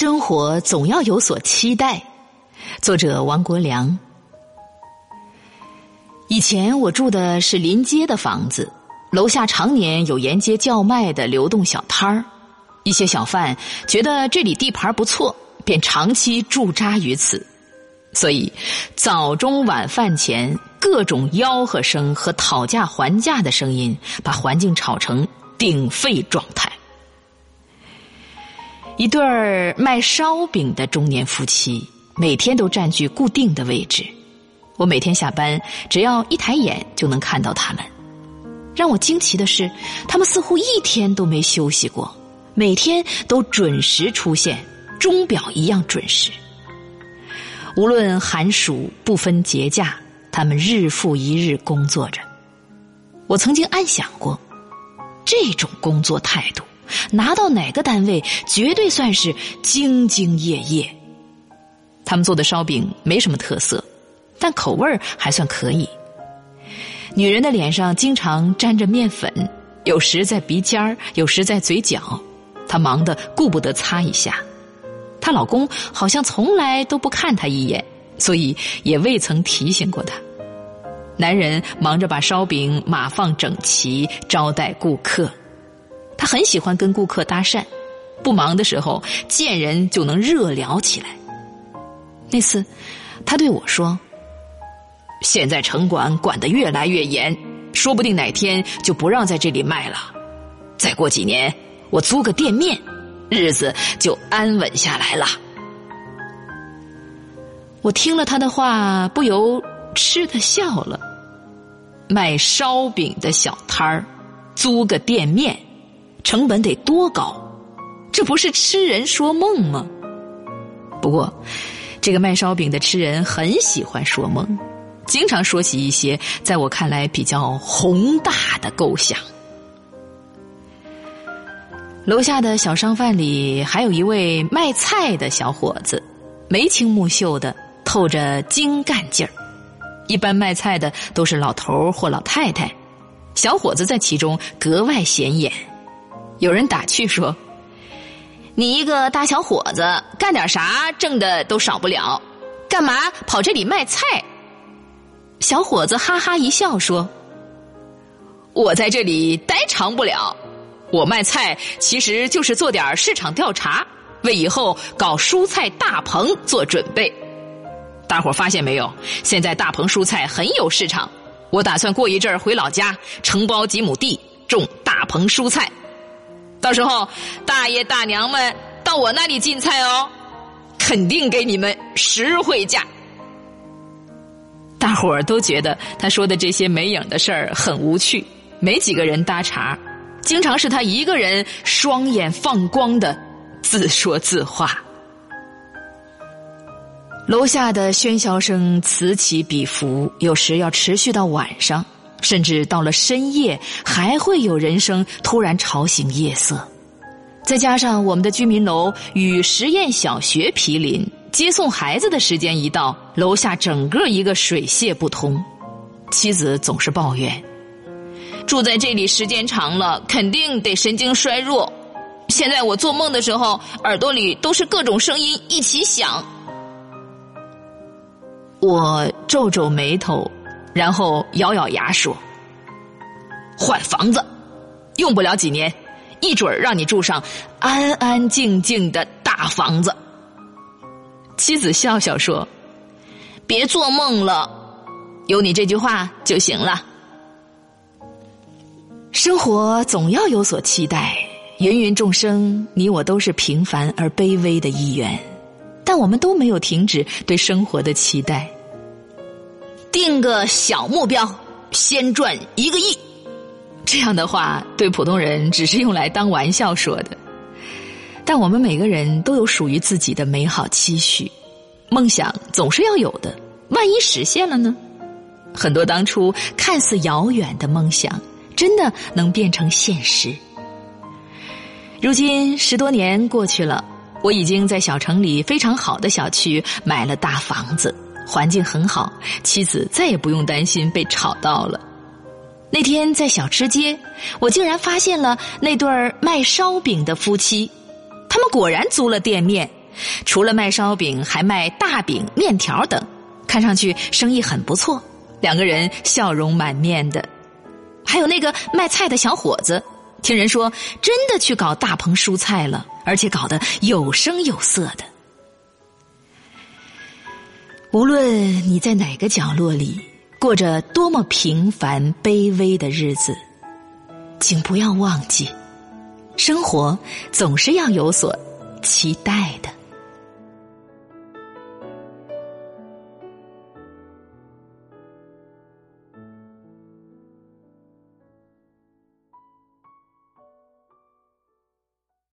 生活总要有所期待。作者王国良。以前我住的是临街的房子，楼下常年有沿街叫卖的流动小摊儿，一些小贩觉得这里地盘不错，便长期驻扎于此。所以早中晚饭前各种吆喝声和讨价还价的声音，把环境吵成鼎沸状态。一对儿卖烧饼的中年夫妻，每天都占据固定的位置。我每天下班，只要一抬眼就能看到他们。让我惊奇的是，他们似乎一天都没休息过，每天都准时出现，钟表一样准时。无论寒暑，不分节假，他们日复一日工作着。我曾经暗想过，这种工作态度。拿到哪个单位，绝对算是兢兢业业。他们做的烧饼没什么特色，但口味儿还算可以。女人的脸上经常沾着面粉，有时在鼻尖儿，有时在嘴角，她忙得顾不得擦一下。她老公好像从来都不看她一眼，所以也未曾提醒过她。男人忙着把烧饼码放整齐，招待顾客。很喜欢跟顾客搭讪，不忙的时候见人就能热聊起来。那次，他对我说：“现在城管管得越来越严，说不定哪天就不让在这里卖了。再过几年，我租个店面，日子就安稳下来了。”我听了他的话，不由吃的笑了。卖烧饼的小摊儿，租个店面。成本得多高？这不是痴人说梦吗？不过，这个卖烧饼的痴人很喜欢说梦，经常说起一些在我看来比较宏大的构想。楼下的小商贩里还有一位卖菜的小伙子，眉清目秀的，透着精干劲儿。一般卖菜的都是老头或老太太，小伙子在其中格外显眼。有人打趣说：“你一个大小伙子，干点啥挣的都少不了，干嘛跑这里卖菜？”小伙子哈哈一笑说：“我在这里待长不了，我卖菜其实就是做点市场调查，为以后搞蔬菜大棚做准备。大伙发现没有？现在大棚蔬菜很有市场，我打算过一阵儿回老家承包几亩地种大棚蔬菜。”到时候，大爷大娘们到我那里进菜哦，肯定给你们实惠价。大伙儿都觉得他说的这些没影的事儿很无趣，没几个人搭茬，经常是他一个人双眼放光的自说自话。楼下的喧嚣声此起彼伏，有时要持续到晚上。甚至到了深夜，还会有人声突然吵醒夜色。再加上我们的居民楼与实验小学毗邻，接送孩子的时间一到，楼下整个一个水泄不通。妻子总是抱怨：住在这里时间长了，肯定得神经衰弱。现在我做梦的时候，耳朵里都是各种声音一起响。我皱皱眉头。然后咬咬牙说：“换房子，用不了几年，一准儿让你住上安安静静的大房子。”妻子笑笑说：“别做梦了，有你这句话就行了。生活总要有所期待，芸芸众生，你我都是平凡而卑微的一员，但我们都没有停止对生活的期待。”定个小目标，先赚一个亿。这样的话，对普通人只是用来当玩笑说的。但我们每个人都有属于自己的美好期许，梦想总是要有的。万一实现了呢？很多当初看似遥远的梦想，真的能变成现实。如今十多年过去了，我已经在小城里非常好的小区买了大房子。环境很好，妻子再也不用担心被吵到了。那天在小吃街，我竟然发现了那对儿卖烧饼的夫妻，他们果然租了店面，除了卖烧饼，还卖大饼、面条等，看上去生意很不错。两个人笑容满面的。还有那个卖菜的小伙子，听人说真的去搞大棚蔬菜了，而且搞得有声有色的。无论你在哪个角落里过着多么平凡卑微的日子，请不要忘记，生活总是要有所期待的。